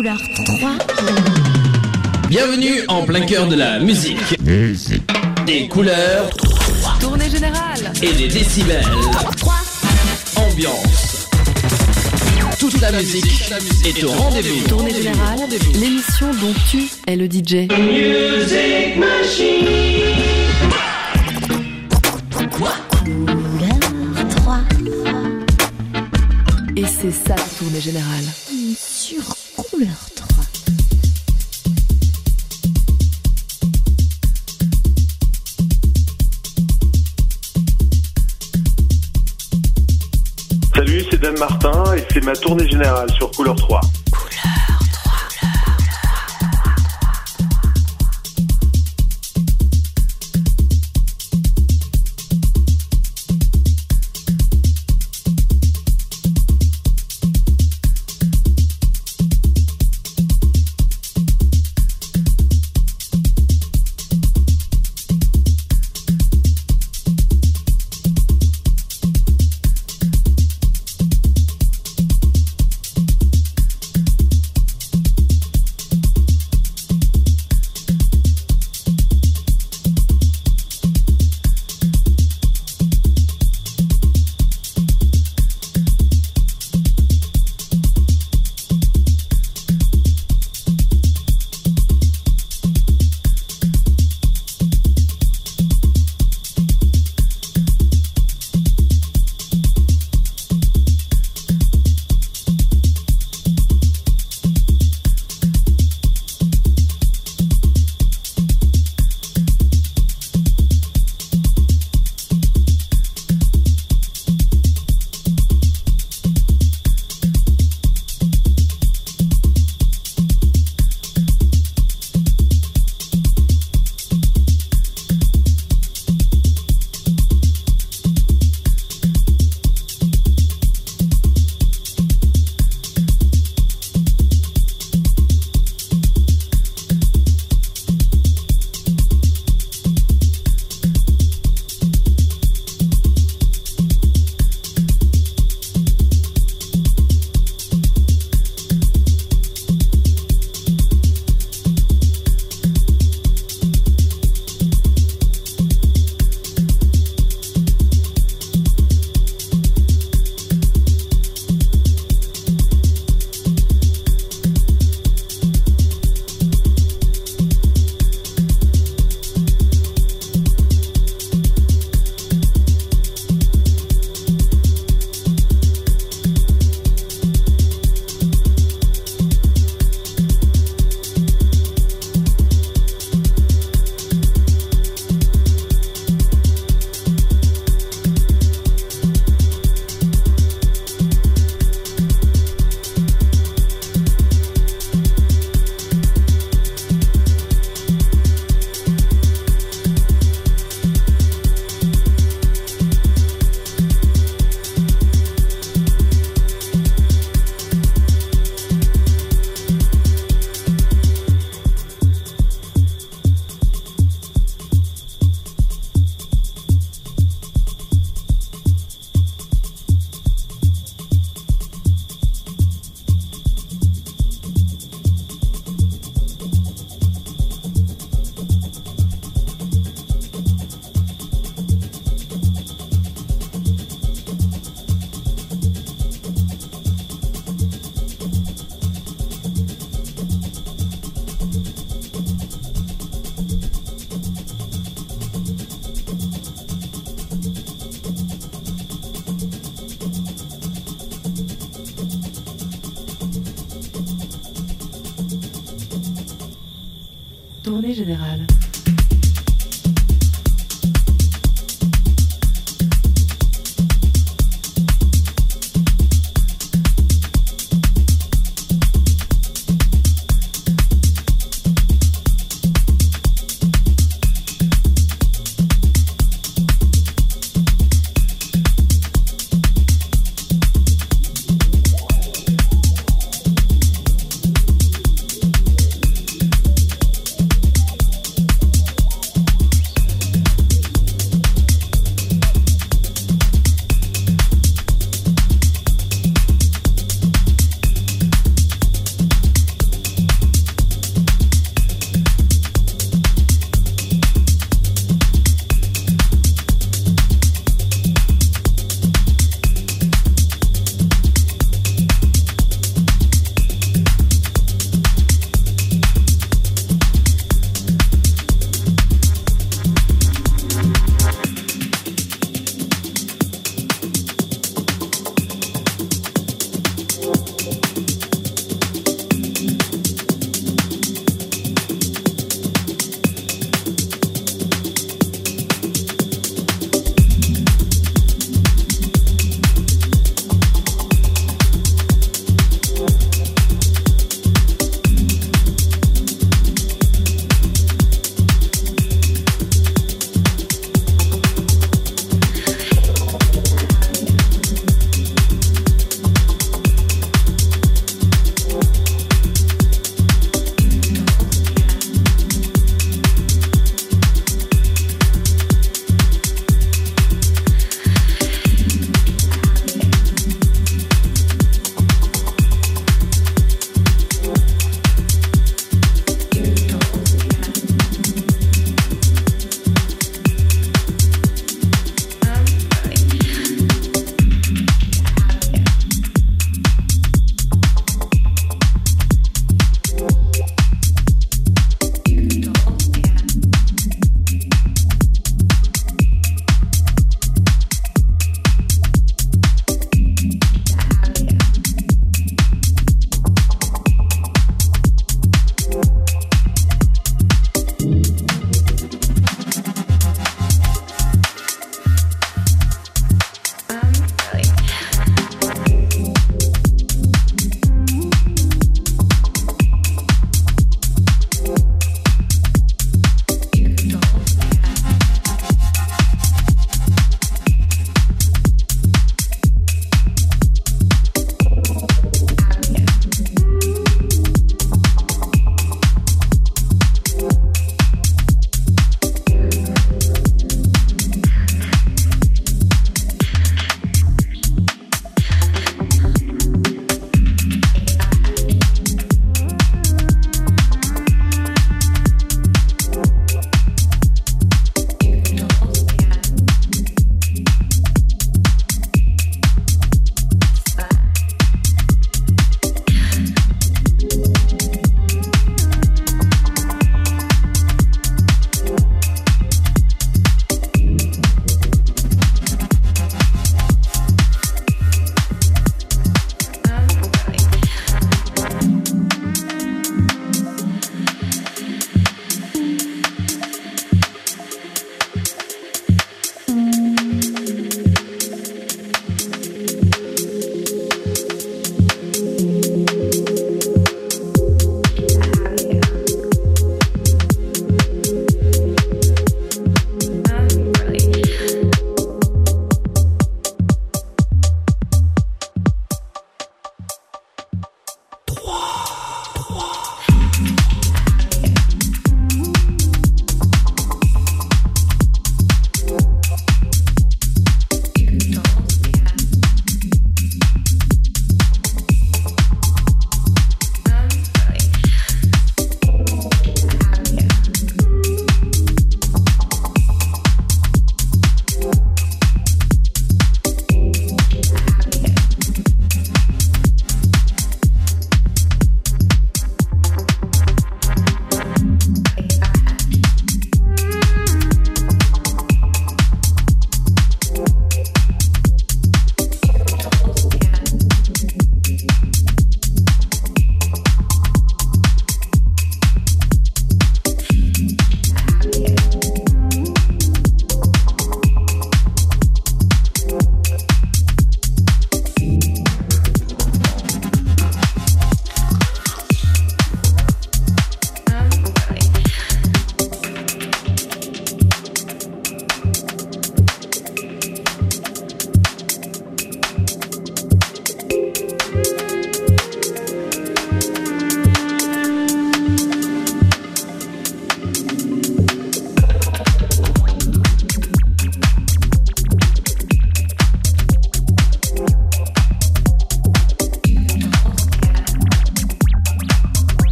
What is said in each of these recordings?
Couleur 3. Bienvenue en plein cœur de la musique. Des couleurs Tournée générale et des décibels. Ambiance. Toute la musique est au rendez-vous. Tournée générale, l'émission dont tu es le DJ. Couleur 3. Et c'est ça la tournée générale. Martin et c'est ma tournée générale sur Couleur 3.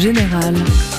Générale.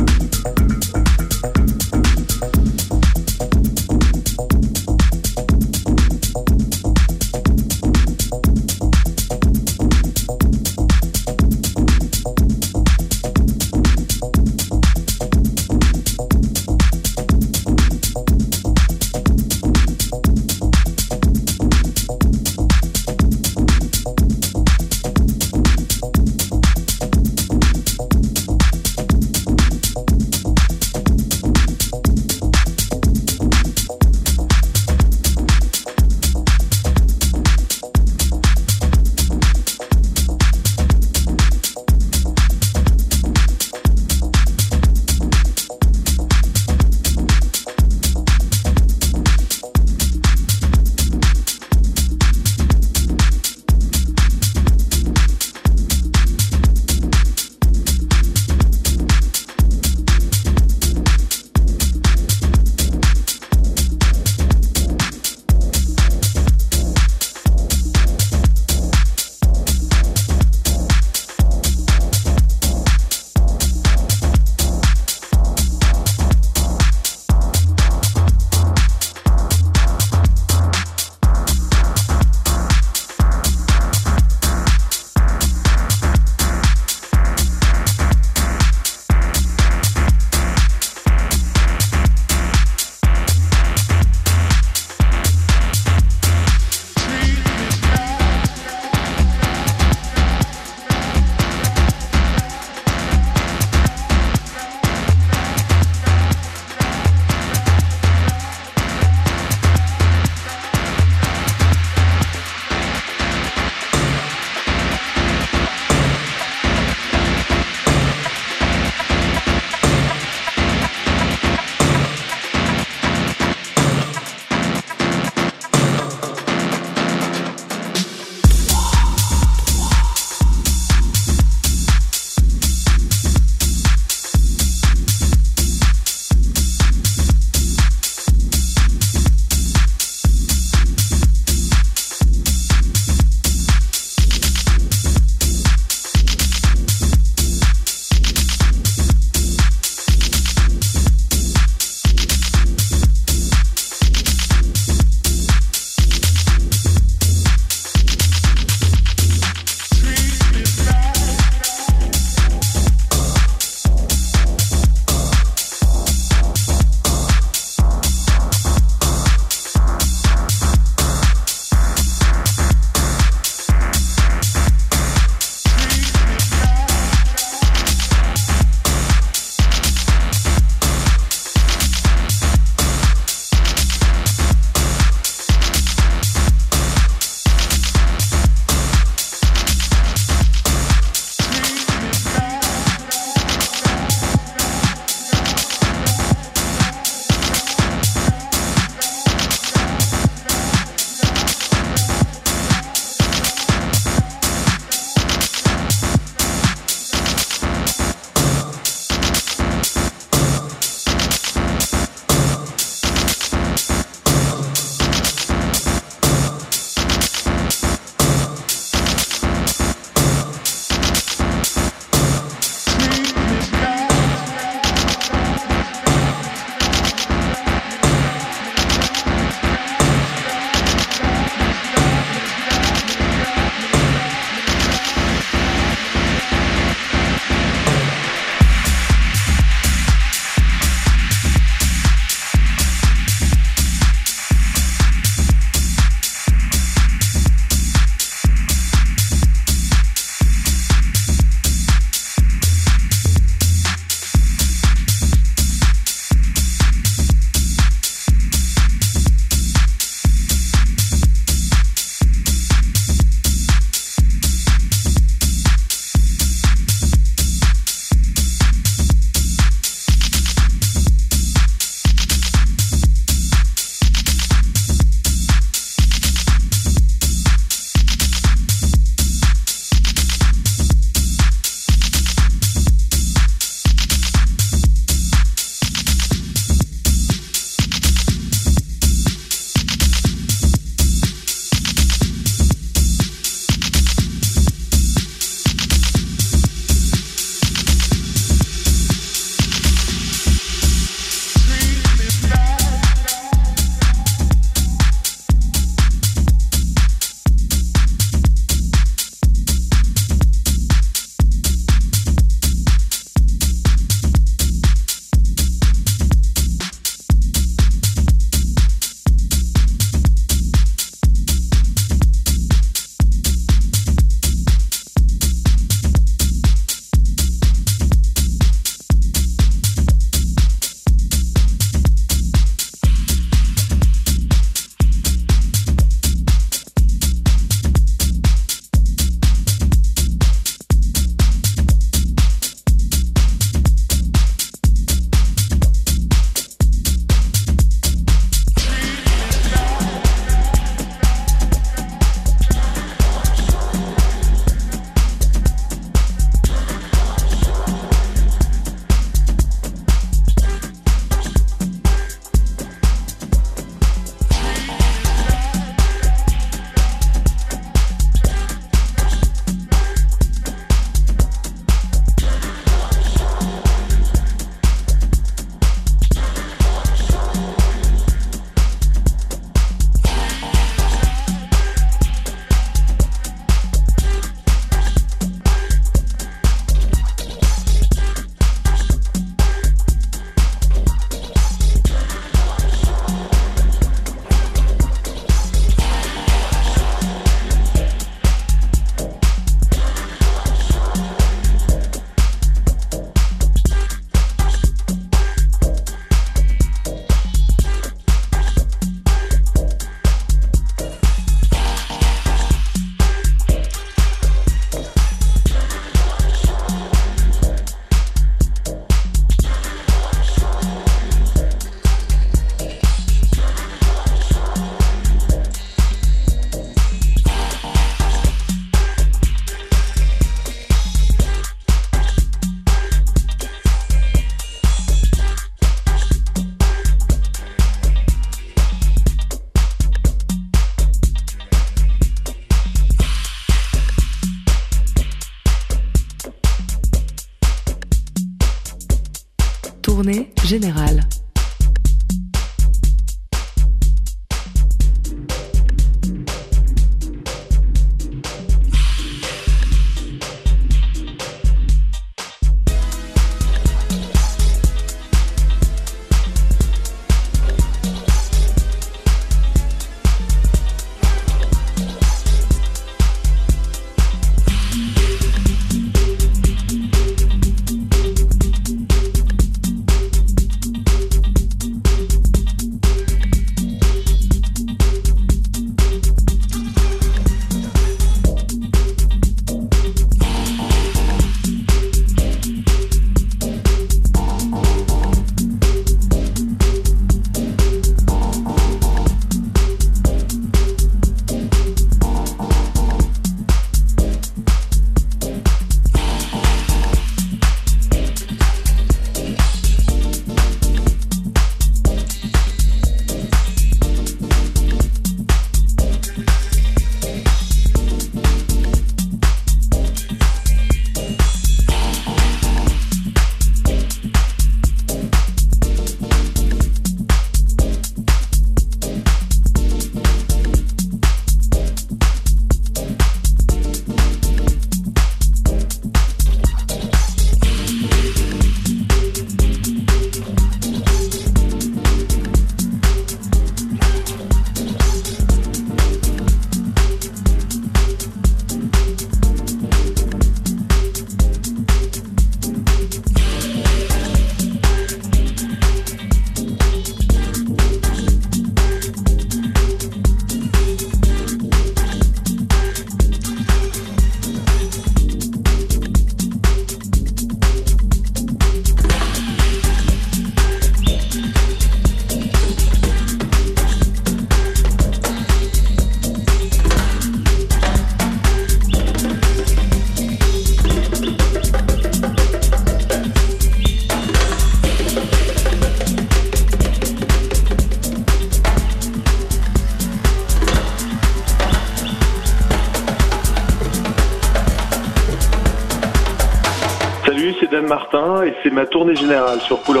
Ma tournée générale sur Couleur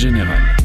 générale.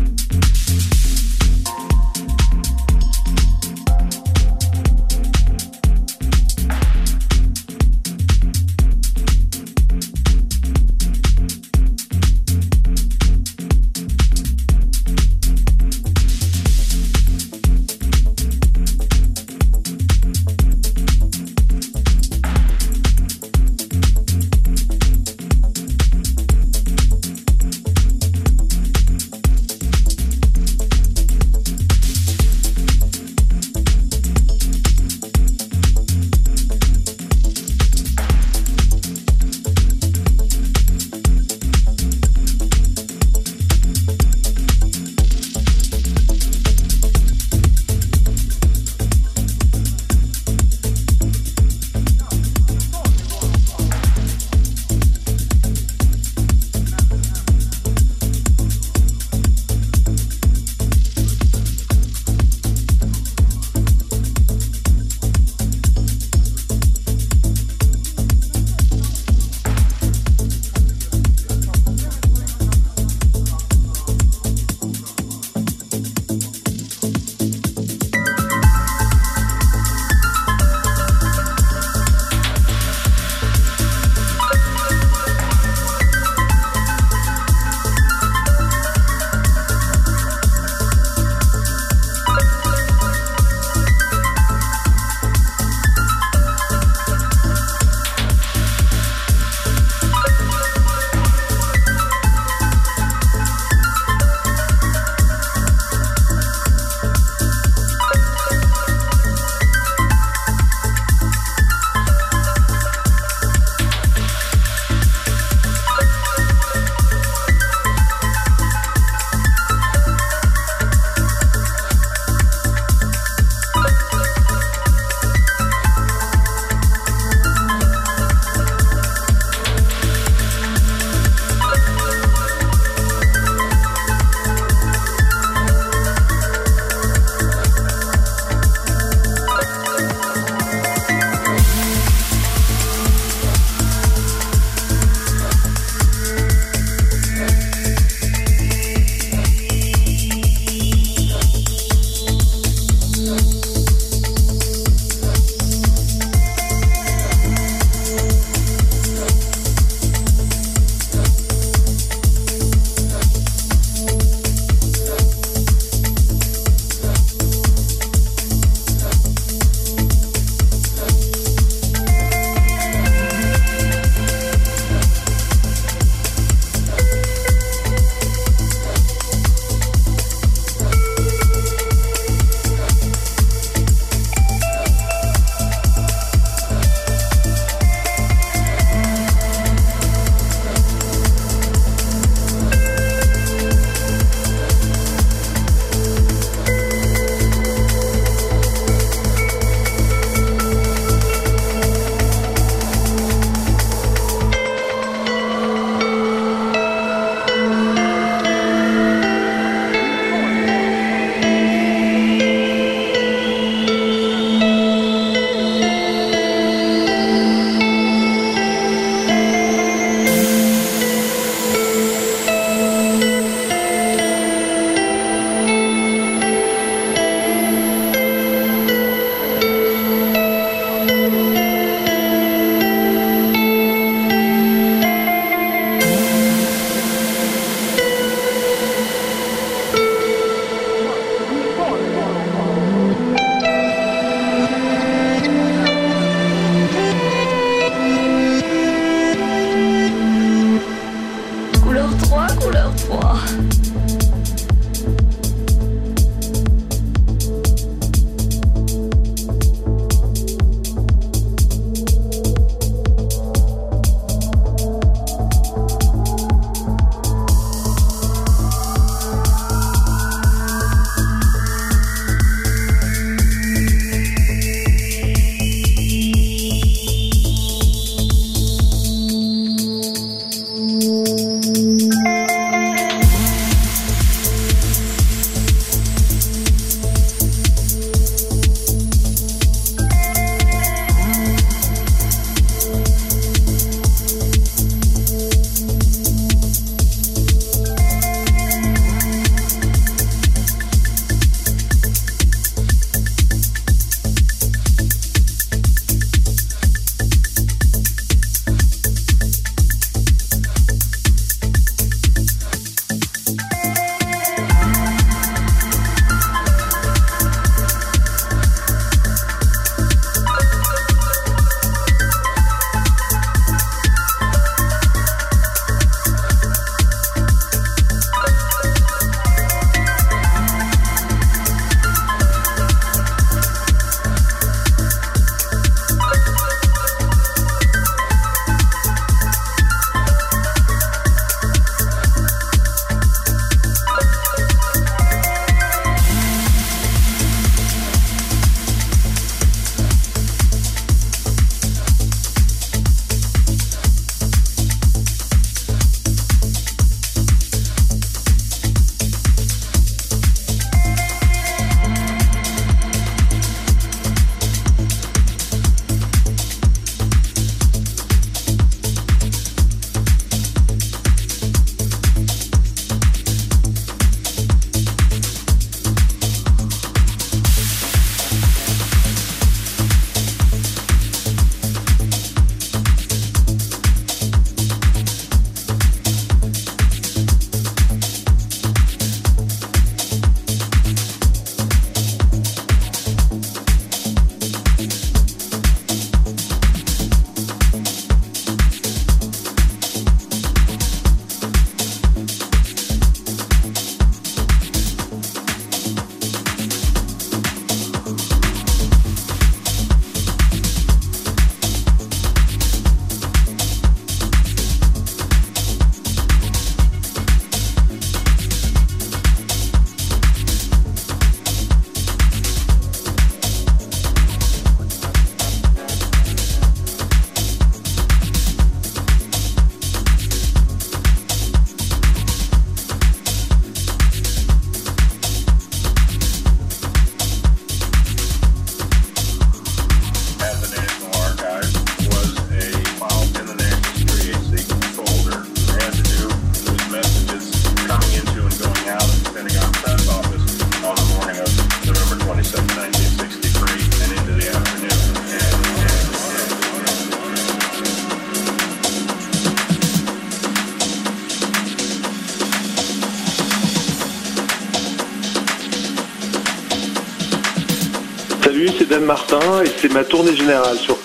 Martin et c'est ma tournée générale sur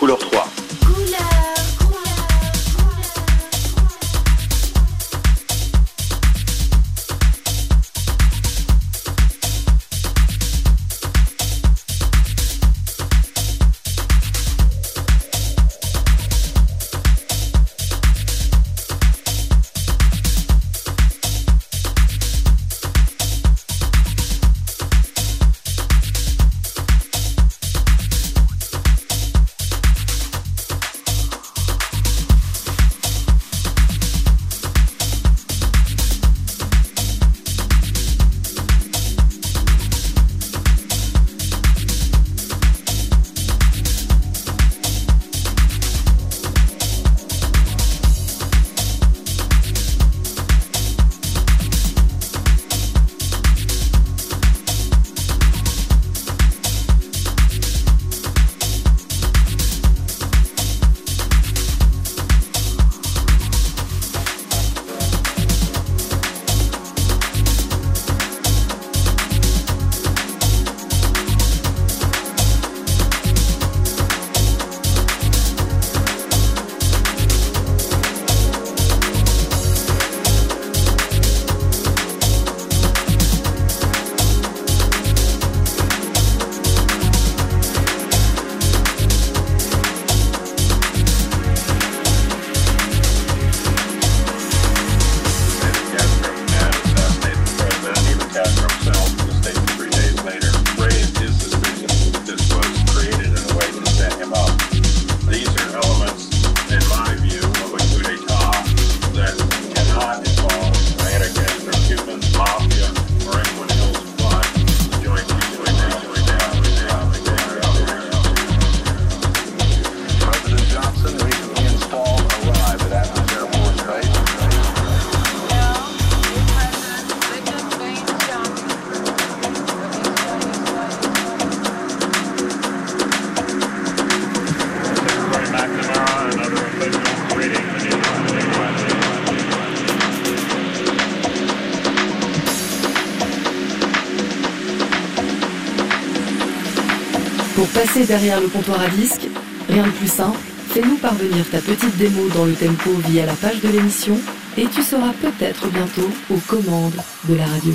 Couleur 3. Pour passer derrière le comptoir à disque, rien de plus simple, fais-nous parvenir ta petite démo dans le tempo via la page de l'émission et tu seras peut-être bientôt aux commandes de la radio.